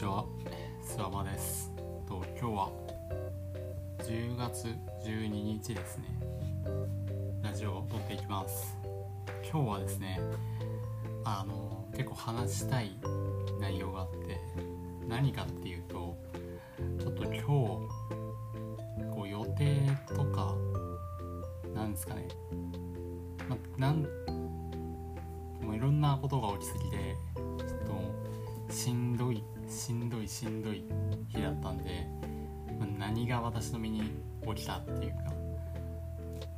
ちは、諏訪間です。と今日は10月12日ですね。ラジオを撮っていきます。今日はですね、あの結構話したい内容があって、何かっていう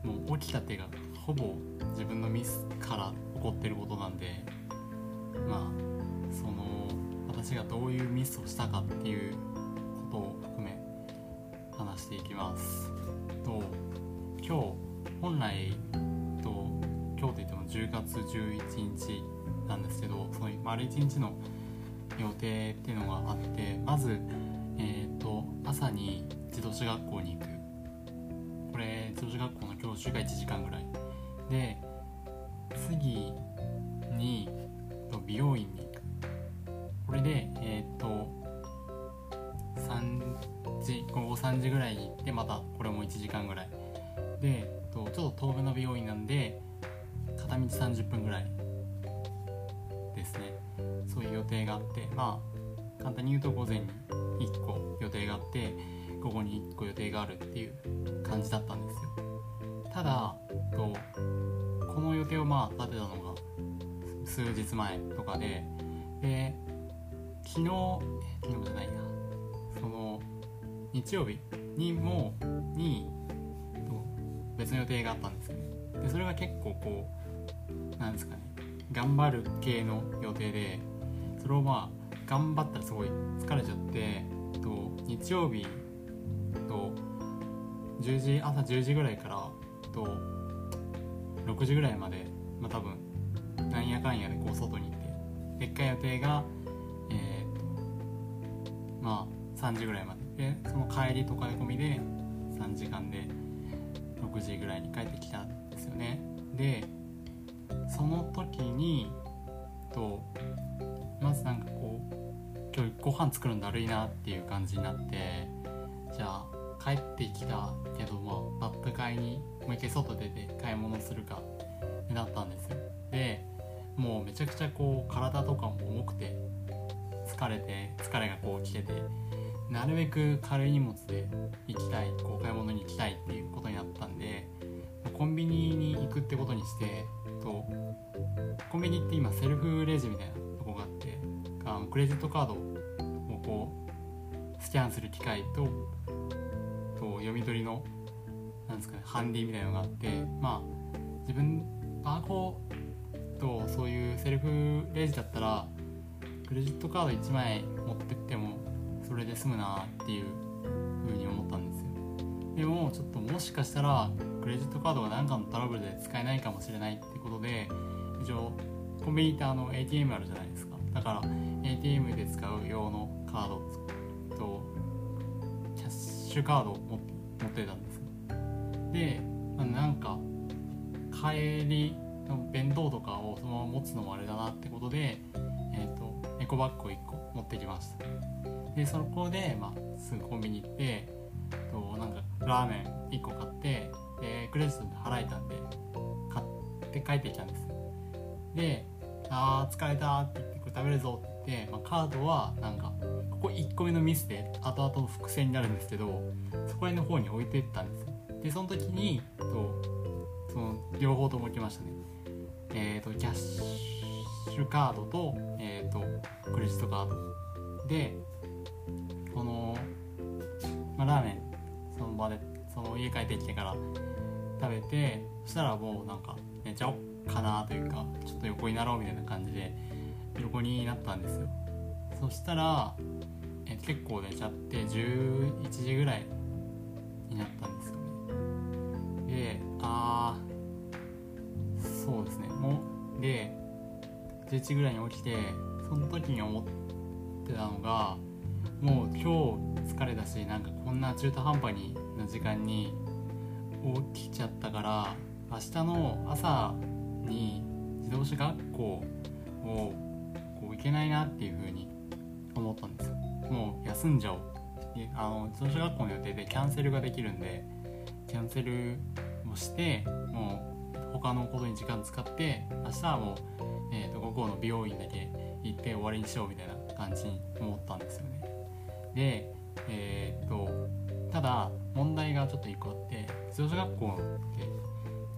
もう起きたっていうかほぼ自分のミスから起こってることなんでまあその私がどういうミスをしたかっていうことを含め話していきます。と今日本来と今日といっても10月11日なんですけどその丸1日の予定っていうのがあってまず、えー、と朝に自動車学校に行く。これ自動車学校の教習が1時間ぐらい。で次に美容院に行くこれでえっ、と3時午後3時ぐらいに行ってまたこれも1時間ぐらい。でとちょっと遠めの美容院なんで片道30分ぐらい。ですね。そういう予定があってまあ簡単に言うと午前に1個予定があって午後に1個予定があるっていう感じだったんですよ。ただとこの予定をまあ立てたのが数日前とかでで昨日昨日じゃないや。その日曜日にもに別の予定があったんですよね。でそれが結構こうなんですかね。頑張る系の予定でそれをまあ頑張ったらすごい疲れちゃってと日曜日と10時朝10時ぐらいからと6時ぐらいまでまあ多分なんやかんやでこう外に行ってでっかい予定がえー、とまあ3時ぐらいまで。でその帰りとか込みで3時間で6時ぐらいに帰ってきたんですよね。でその時にとまずなんかこう今日ご飯作るのだるいなっていう感じになってじゃあ帰ってきたけどまあバップ買いにもう一回外出て買い物するかってなったんですでもうめちゃくちゃこう体とかも重くて疲れて疲れがこう来ててなるべく軽い荷物で行きたいこう買い物に行きたいっていうことになったんでコンビニに行くってことにしてとコンビニって今セルフレジみたいなとこがあってあのクレジットカードをこうスキャンする機械とと読み取りのなんですかねハンディみたいなのがあってまあ自分バーコーとそういうセルフレジだったらクレジットカード1枚持ってってもそれで済むなっていう風に思ったんですよ。でもちょっともしかしたらクレジットカードが何かのトラブルで使えないかもしれないってことで一応コンビニってあの ATM あるじゃないですか。だから ATM で使う用のカードとキャッシュカードを持ってたんですで、まあなんか帰りの弁当とかをそのまま持つのもあれだなってことでえっ、とエコバッグを1個持ってきました。でそこで、まあ、すぐコンビニ行ってとなんかラーメン1個買ってでクレジットで払えたんで買って帰ってきたんですで「あー疲れた」って言って「これ食べるぞ」って言って、まあ、カードはなんかここ1個目のミスで後々の伏線になるんですけどそこら辺の方に置いてったんですでその時にとその両方とも来ましたね。えっ、とキャッシュカードと,、えー、とクレジットカードでこの、まあ、ラーメンその場でその家帰ってきてから食べてそしたらもうなんか寝ちゃおっかなというかちょっと横になろうみたいな感じで横になったんですよ。そしたらえ結構寝ちゃって11時ぐらい11時ぐらいに起きてその時に思ってたのがもう今日疲れたしなんかこんな中途半端にな時間に起きちゃったから明日の朝に自動車学校をこう行けないなっていう風に思ったんですよ。もう休んじゃおう。あの自動車学校の予定でキャンセルができるんでキャンセルをしてもう他のことに時間使って明日はもう、午後の美容院だけ行って終わりにしようみたいな感じに思ったんですよね。でえっ、とただ問題がちょっと1個あって自動車学校って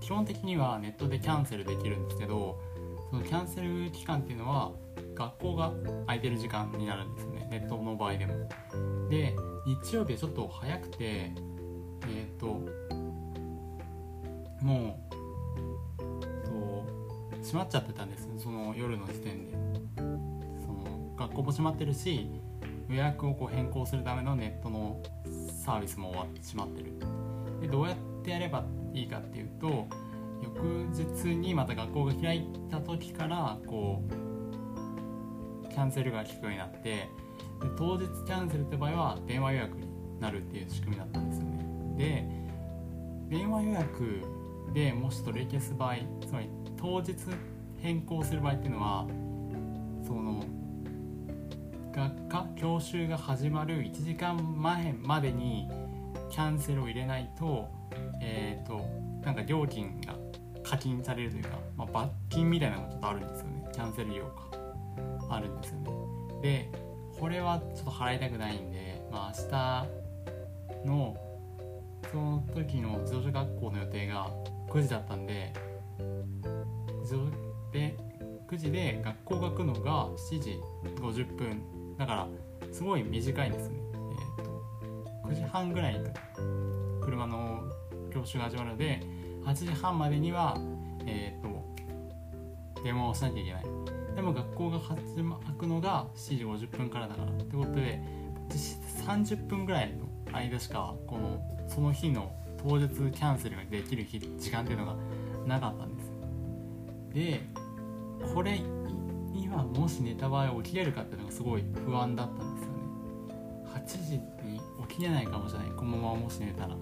基本的にはネットでキャンセルできるんですけどそのキャンセル期間っていうのは学校が空いてる時間になるんですよね。ネットの場合でも。で日曜日はちょっと早くてえっ、ともう閉まっちゃってたんですその夜の時点で。その学校も閉まってるし予約をこう変更するためのネットのサービスも終わってしまってる。でどうやってやればいいかっていうと翌日にまた学校が開いた時からこうキャンセルが効くようになってで当日キャンセルって場合は電話予約になるっていう仕組みだったんですよね。で電話予約でもし取り消す場合つまり当日変更する場合っていうのはその学科教習が始まる1時間前までにキャンセルを入れないとえっ、ー、となんか料金が課金されるというか、まあ、罰金みたいなのがちょっとあるんですよね。キャンセル料があるんですよね。でこれはちょっと払いたくないんで、まあ、明日のその時の自動車学校の予定が9時だったんでで9時で学校が来るのが7時50分だからすごい短いですね。え、ー、と9時半ぐらいに車の教習が始まるので8時半までにはえ、ー、と電話をしなきゃいけない。でも学校が始まくのが7時50分からだからってことで30分ぐらいの間しかこのその日の当日キャンセルができる日時間っていうのがなかったんですでこれ今もし寝た場合起きれるかっていうのがすごい不安だったんですよね。8時に起きれないかもしれない。このままもし寝たら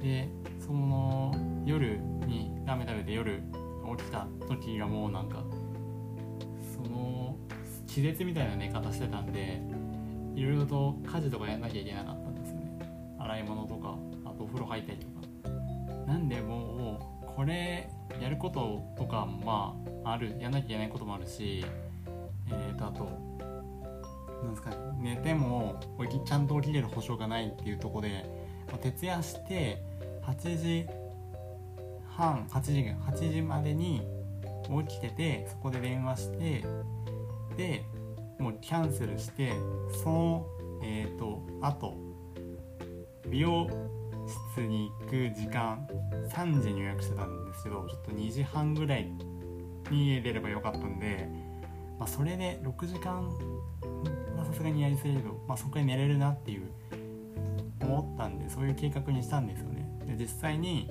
でその夜にラーメン食べて夜起きた時がもうなんかその気絶みたいな寝方してたんでいろいろと家事とかやんなきゃいけなかったんですよね。洗い物とかあとお風呂入ったりとか。なんでもうこれやることとかまああるやんなきゃいけないこともあるしえーとあとなんですか寝てもちゃんと起きれる保証がないっていうとこで、まあ、徹夜して8時半8時8時までに起きててそこで電話してでもうキャンセルしてそのえっ、ー、とあと美容室に行く時間3時に予約してたんですけどちょっと2時半ぐらいに出ればよかったんで、まあ、それで6時間はさすがにやりすぎると、まあ、そこで寝れるなっていう思ったんでそういう計画にしたんですよね。で実際に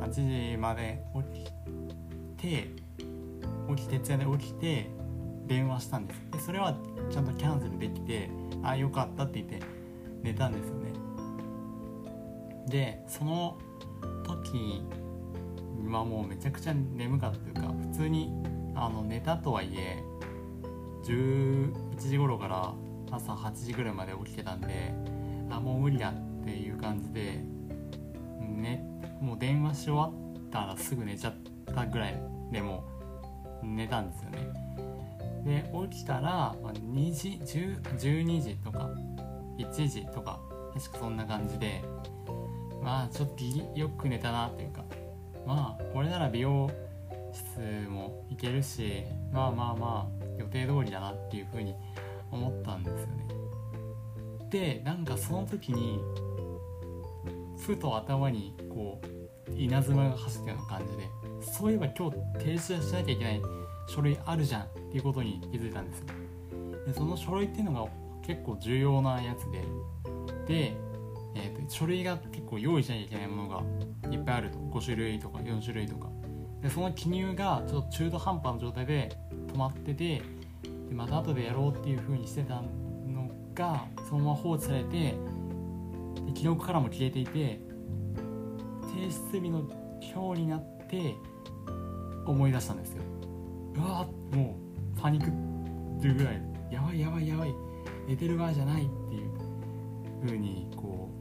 8時まで起きて起きて徹夜で起きて電話したんです。でそれはちゃんとキャンセルできてああよかったって言って寝たんですよね。でその時はもうめちゃくちゃ眠かったというか普通にあの寝たとはいえ11時頃から朝8時ぐらいまで起きてたんであもう無理だっていう感じでねもう電話し終わったらすぐ寝ちゃったぐらいでも寝たんですよね。で起きたら2時12時とか1時とか確かそんな感じでまあちょっとよく寝たなっていうか。まあこれなら美容室も行けるしまあまあまあ予定通りだなっていうふうに思ったんですよね。でなんかその時にふと頭にこう稲妻が走ったような感じでそういえば今日提出しなきゃいけない書類あるじゃんっていうことに気づいたんですよ。でその書類っていうのが結構重要なやつでで、えーと、書類が結構用意しなきゃいけないものがいっぱいあると。5種類とか4種類とか。でその記入がちょっと中途半端な状態で止まっててでまた後でやろうっていう風にしてたのがそのまま放置されてで記録からも消えていて提出日の今日になって思い出したんですよ。うわもうパニックるぐらいやばいやばいやばい寝てる場合じゃないって風にこう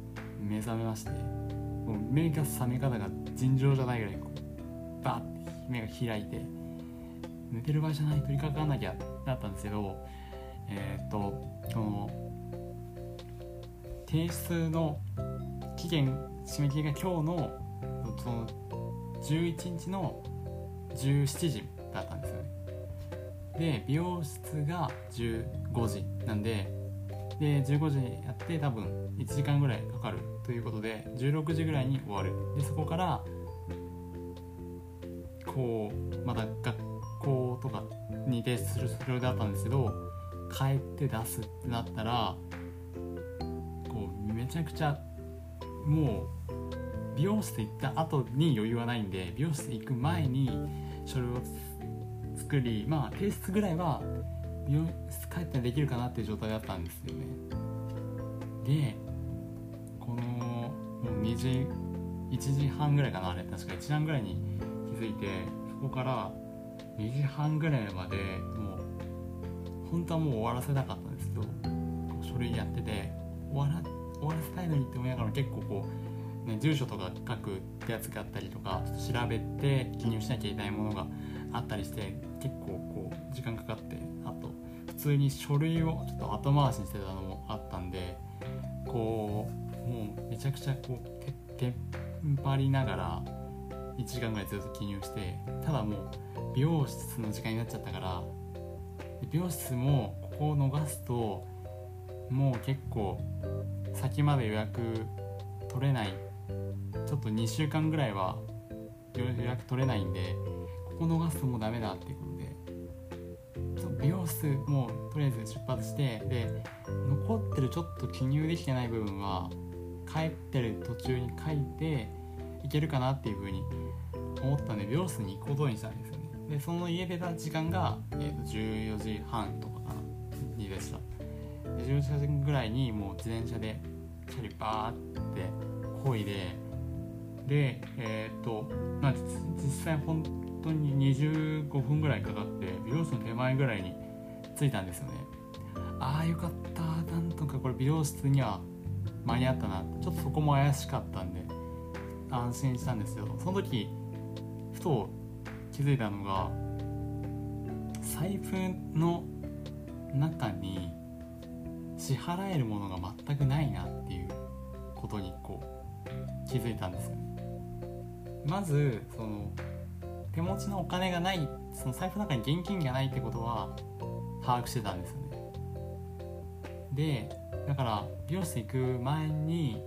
目覚めましてもう目が覚め方が尋常じゃないぐらいこうバッて目が開いて寝てる場合じゃない取り掛かんなきゃだったんですけどえー、っとこの提出の期限締め切りが今日のその11日の17時だったんですよね。で美容室が15時なんでで15時にやって多分1時間ぐらいかかるということで16時ぐらいに終わる。でそこからこうまた学校とかに提出するそれだったんですけど帰って出すってなったらこうめちゃくちゃもう美容室行った後に余裕はないんで美容室行く前に書類を作りまあ提出ぐらいは美容室帰ってできるかなっていう状態だったんですよね。でこのもう2時1時半ぐらいかなあれ。確か1時半ぐらいに気づいてそこから2時半ぐらいまでもう本当はもう終わらせたかったんですけど書類やってて終わら終わらせたいのにって思いながら結構こう、ね、住所とか書くってやつがあったりとか調べて記入しなきゃいけないものがあったりして結構こう時間かかって通に書類をちょっと後回しにしてたのもあったんでこうもうめちゃくちゃこうテンパりながら1時間ぐらいずっと記入してただもう美容室の時間になっちゃったから美容室もここを逃すともう結構先まで予約取れないちょっと2週間ぐらいは予約取れないんでここ逃すともうダメだって美容室もうとりあえず出発してで残ってるちょっと記入できてない部分は帰ってる途中に書いていけるかなっていうふうに思ったんで美容室に行くことにしたんですよね。でその家出た時間が、えー、と14時半とかかなにでした。で14時ぐらいにもう自転車でチャリバーってこいででえっ、ー、とまあ実際本当に25分ぐらいかかって美容室の手前ぐらいに着いたんですよね。ああよかった。なんとかこれ美容室には間に合ったな。ちょっとそこも怪しかったんで安心したんですけどその時ふと気づいたのが財布の中に支払えるものが全くないなっていうことにこう気づいたんですよ。まずその手持ちのお金がないその財布の中に現金がないってことは把握してたんですよね。でだから美容室行く前に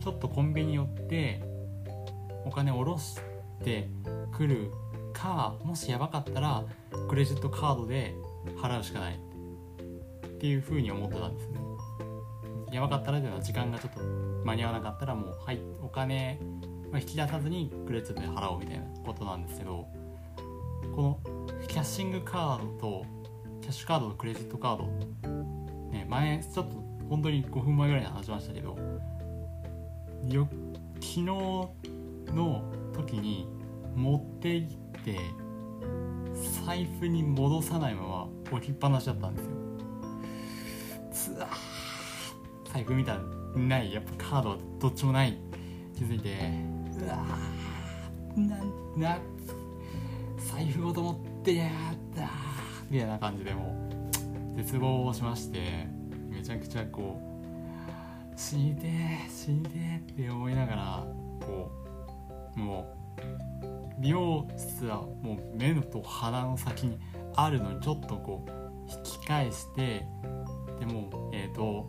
ちょっとコンビニ寄ってお金下ろしてくるかもしやばかったらクレジットカードで払うしかないっていうふうに思ってたんですね。やばかったらというのは時間がちょっと間に合わなかったらもうはいお金引き出さずにクレジットで払おうみたいなことなんですけどこのキャッシングカードとキャッシュカードとクレジットカード、ね、前ちょっと本当に5分前ぐらいに話しましたけどよ昨日の時に持って行って財布に戻さないまま置きっぱなしだったんですよ。つわ財布見たらないやっぱカードはどっちもない。気づいて。うわなな財布ごと持ってやったみたいな感じでもう絶望しましてめちゃくちゃこう死にて死にてって思いながらこうもう美容室はもう目と鼻の先にあるのにちょっとこう引き返してでもえっ、ー、と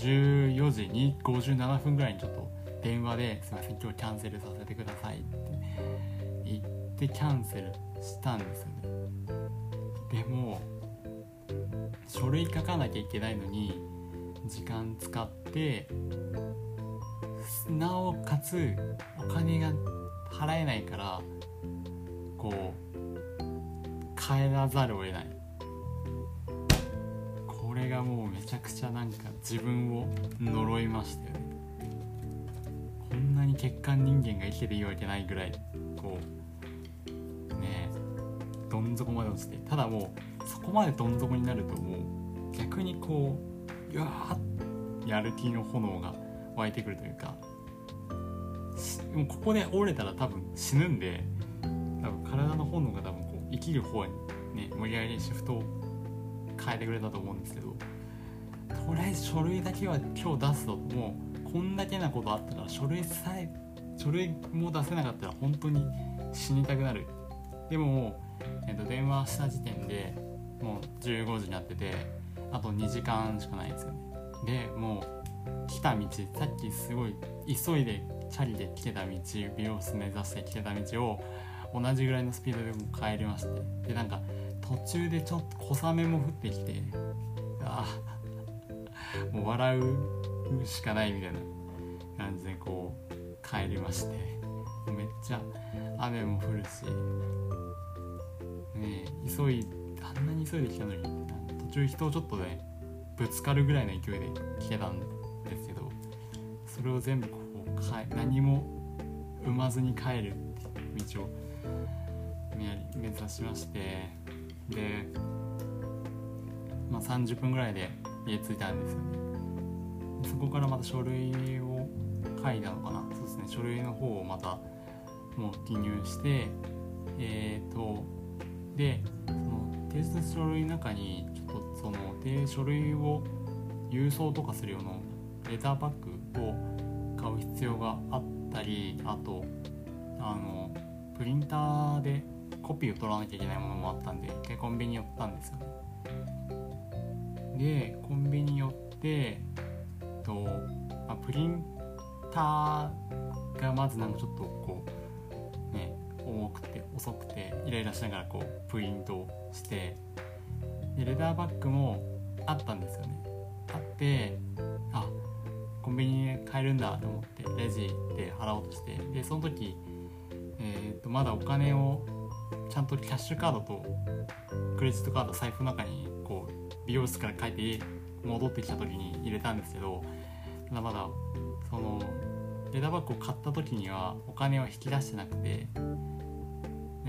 14時に57分ぐらいにちょっと電話で「すいません今日キャンセルさせてください」って言ってキャンセルしたんですよね。でも書類書かなきゃいけないのに時間使ってなおかつお金が払えないからこう変えらざるを得ない。れがもうめちゃくちゃなんか自分を呪いましたよねこんなに欠陥人間が生きてていいわけないぐらいこうねどん底まで落ちて。ただもうそこまでどん底になるともう逆にこううわやる気の炎が湧いてくるというか。もうここで折れたら多分死ぬんで多分体の本能が多分こう生きる方にね無理やりシフトを変えてくれたと思うんですけどとりあえず書類だけは今日出すともうこんだけなことあったから書類さえ書類も出せなかったら本当に死にたくなる。でも、えー、と電話した時点でもう15時になっててあと2時間しかないんですよね。でもう来た道さっきすごい急いでチャリで来てた道美容室目指して来てた道を同じぐらいのスピードでも帰りまして。でなんか途中でちょっと小雨も降ってきてああもう笑うしかないみたいな感じでこう帰りましてめっちゃ雨も降るしね急いあんなに急いで来たのに途中人をちょっとねぶつかるぐらいの勢いで来てたんですけどそれを全部こう何も生まずに帰る道を目指しまして。で、まあ、30分ぐらいで家着いたんですよ。ねそこからまた書類を書いたのかな。そうですね。書類の方をまたもう記入してえっ、ー、とでその提出書類の中にちょっとその書類を郵送とかするようなレターパックを買う必要があったりあとあのプリンターでコピーを取らなきゃいけないものもあったんででコンビニ寄ったんですよね。でコンビニ寄ってと、まあ、プリンターがまずなんかちょっとこうね重くて遅くてイライラしながらこうプリントしてでレターバッグもあったんですよね。あってあコンビニで買えるんだと思ってレジで払おうとしてでその時、えー、とまだお金をちゃんとキャッシュカードとクレジットカード財布の中にこう美容室から帰って戻ってきた時に入れたんですけどまだまだそのレタバッグを買った時にはお金を引き出してなくてで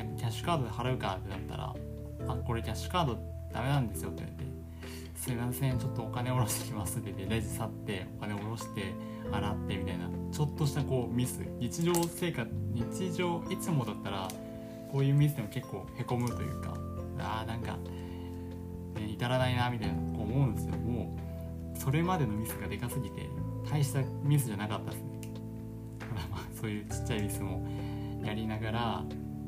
もキャッシュカードで払うかってなったら「あこれキャッシュカードダメなんですよ」って言われて「すいませんちょっとお金下ろしてきます」って言ってレジ去ってお金下ろして洗ってみたいなちょっとしたこうミス。日常生活日常いつもだったらこういうミスでも結構へこむというかあーなんか、ね、至らないなみたいなこう思うんですよ。もうそれまでのミスがでかすぎて大したミスじゃなかったですね。まあそういうちっちゃいミスもやりながら、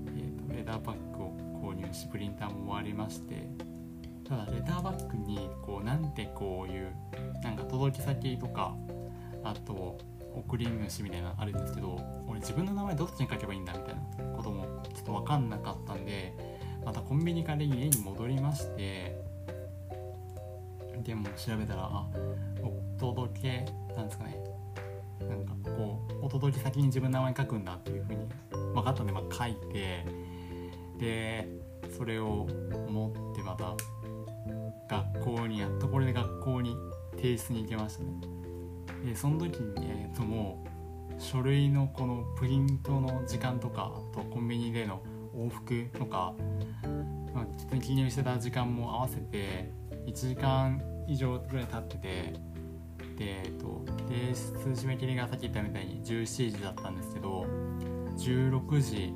えーと、レターパックを購入しプリンターも終わりましてただレターバッグにこうなんてこういうなんか届き先とかあと送り主みたいなのあるんですけど俺自分の名前どっちに書けばいいんだみたいなこともちょっと分かんなかったんでまたコンビニから家に戻りましてでも調べたらあお届けなんですかね。なんかこうお届け先に自分の名前書くんだっていうふうに分かったんで、まあ、書いてでそれを持ってまた学校にやっとこれで学校に提出に行けましたね。でその時に、えー、ともう書類のこのプリントの時間とかとコンビニでの往復とか、まあ、ちょっと記入してた時間も合わせて1時間以上ぐらい経っててで、えっと、提出締め切りがさっき言ったみたいに17時だったんですけど16時、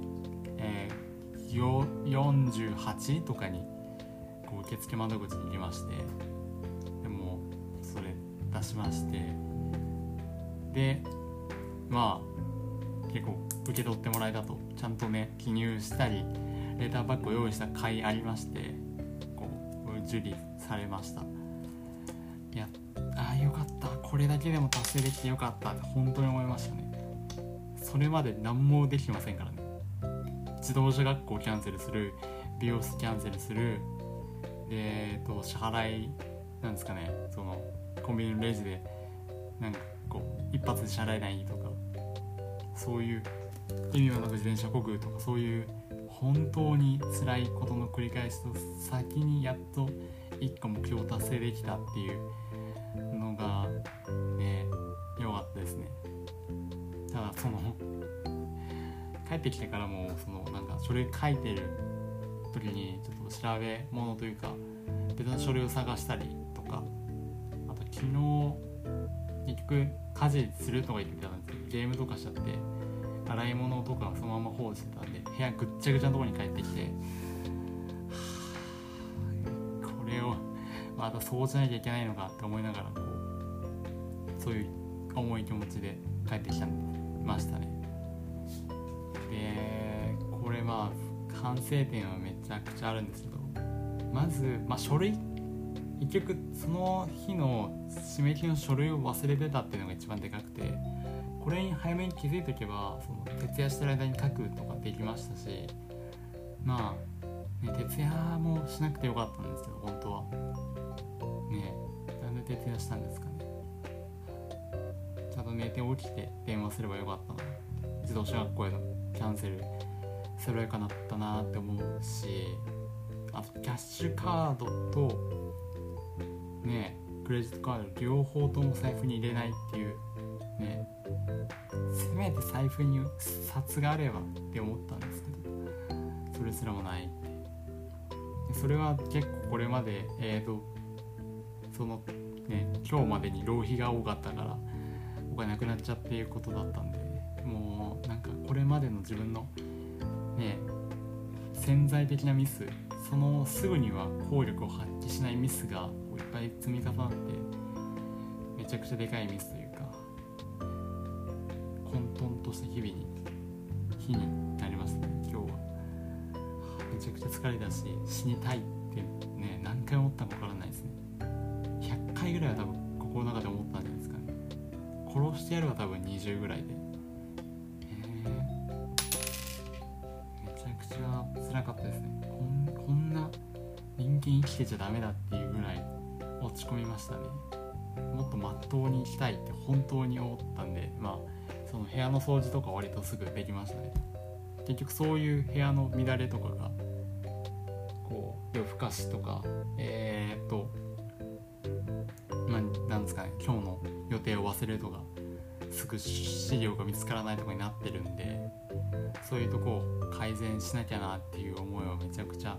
えー、48とかにこう受付窓口に行きましてでもそれ出しましてでまあ結構受け取ってもらえたと。ちゃんとね記入したりレターバッグを用意した甲斐ありましてこう受理されました。いやああよかった。これだけでも達成できてよかった。って本当に思いましたね。それまで何もできてませんからね。自動車学校キャンセルする美容室キャンセルするで、えっと、支払いなんですかねそのコンビニのレジでなんかこう一発で支払えないとかそういう意味もなく自転車こぐとかそういう本当に辛いことの繰り返しと先にやっと1個目標を達成できたっていうのがね良かったですね。ただその帰ってきてからもそのなんか書類書いてる時にちょっと調べ物というか別の書類を探したりとかあと昨日結局家事するとか言ってたんですけどゲームとかしちゃって洗い物とかそのまま放置してたんで部屋ぐっちゃぐちゃのとこに帰ってきてこれをまた掃除しなきゃいけないのかって思いながらこうそういう重い気持ちで帰ってきたましたね。でこれまあ反省点はめちゃくちゃあるんですけどまず、まあ、書類結局その日の締め切りの書類を忘れてたっていうのが一番でかくてこれに早めに気づいておけばその徹夜してる間に書くとかできましたしまあ、ね、徹夜もしなくてよかったんですけど本当は。ねなんで徹夜したんですかね。ちゃんと寝て起きて電話すればよかったな。自動車学校へのキャンセルすればよかったなって思うしあとキャッシュカードとねクレジットカード両方とも財布に入れないっていうねせめて財布に札があればって思ったんですけどそれすらもないってそれは結構これまでえっ、ー、とそのね今日までに浪費が多かったからお金なくなっちゃっていうことだったんでもうなんかこれまでの自分のね潜在的なミスそのすぐには効力を発揮しないミスがいっぱい積み重なってめちゃくちゃでかいミスというか混沌とした日々に日になりましたね今日は。めちゃくちゃ疲れたし死にたいってね何回思ったか分からないですね。100回ぐらいは多分心の中で思ったんじゃないですかね。殺してやるは多分20ぐらいで。辛かったですね。こんな人間生きてちゃダメだっていうぐらい落ち込みましたね。もっとまっとうに生きたいって本当に思ったんでまあその部屋の掃除とか割とすぐできましたね。結局そういう部屋の乱れとかがこう夜更かしとかえー、っとまあなんですかね今日の予定を忘れるとかすぐ資料が見つからないとかになってるんでそういうとこを改善しなきゃなっていう思いをめちゃくちゃ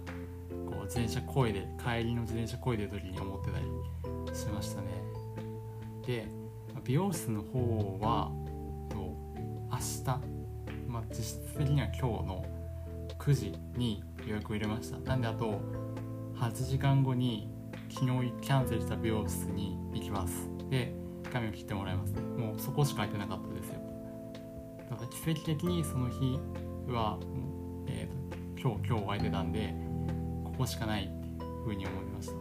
こう自転車こいで帰りの自転車こいでる時に思ってたりしましたね。で美容室の方はと明日、まあ、実質的には今日の9時に予約を入れました。なんであと8時間後に昨日キャンセルした美容室に行きます。で髪を切ってもらいます。もうそこしか空いてなかったですよ。だから奇跡的にその日は、えーと、今日今日空いてたんでここしかないっていうふうに思いました。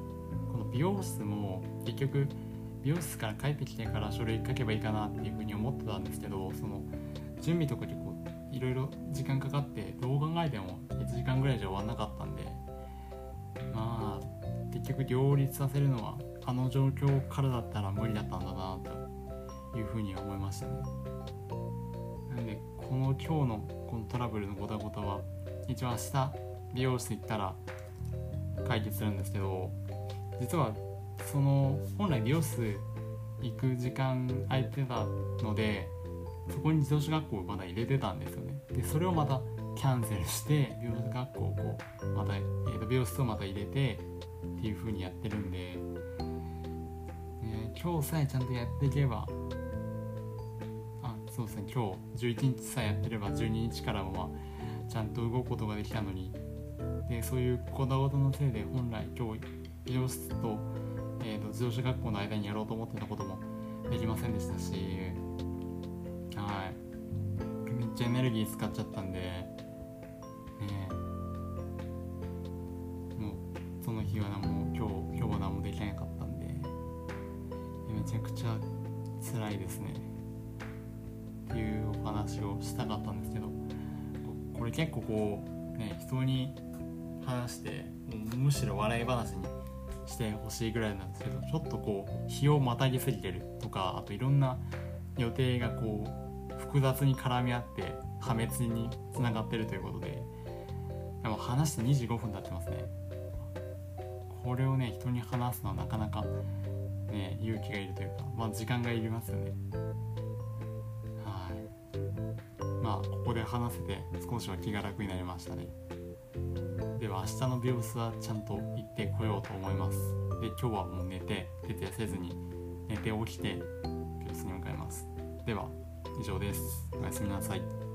この美容室も結局美容室から帰ってきてから書類書けばいいかなっていうふうに思ってたんですけどその準備とか結構いろいろ時間かかってどう考えても1時間ぐらいじゃ終わんなかったんでまあ結局両立させるのはあの状況からだったら無理だったんだなというふうに思いましたね。なんでこの今日のこのトラブルのごたごたは一応明日美容室行ったら解決するんですけど実はその本来美容室行く時間空いてたのでそこに自動車学校をまだ入れてたんですよね。でそれをまたキャンセルして美容学校をこうまた、えー、と美容室をまた入れてっていう風にやってるんで今日さえちゃんとやっていけばあそうですね。今日11日さえやってれば12日からもまあちゃんと動くことができたのに。でそういうこだわりのせいで本来今日美容室と,、と、自動車学校の間にやろうと思ってたこともできませんでしたしはい。めっちゃエネルギー使っちゃったんでねもうその日は何も今日今日は何もできなかったんでめちゃくちゃ辛いですね。っていうお話をしたかったんですけどこれ結構こうね人に話してむしろ笑い話にしてほしいぐらいなんですけどちょっとこう日をまたぎすぎてるとかあといろんな予定がこう複雑に絡み合って破滅につながってるということででも話して25分経ってますね。これをね人に話すのはなかなかね勇気がいるというかまあ時間がいりますよね。はい。まあここで話せて少しは気が楽になりましたね。では明日の美容室はちゃんと行ってこようと思います。で今日はもう寝て徹夜せずに寝て起きて美容室では以上です。おやすみなさい。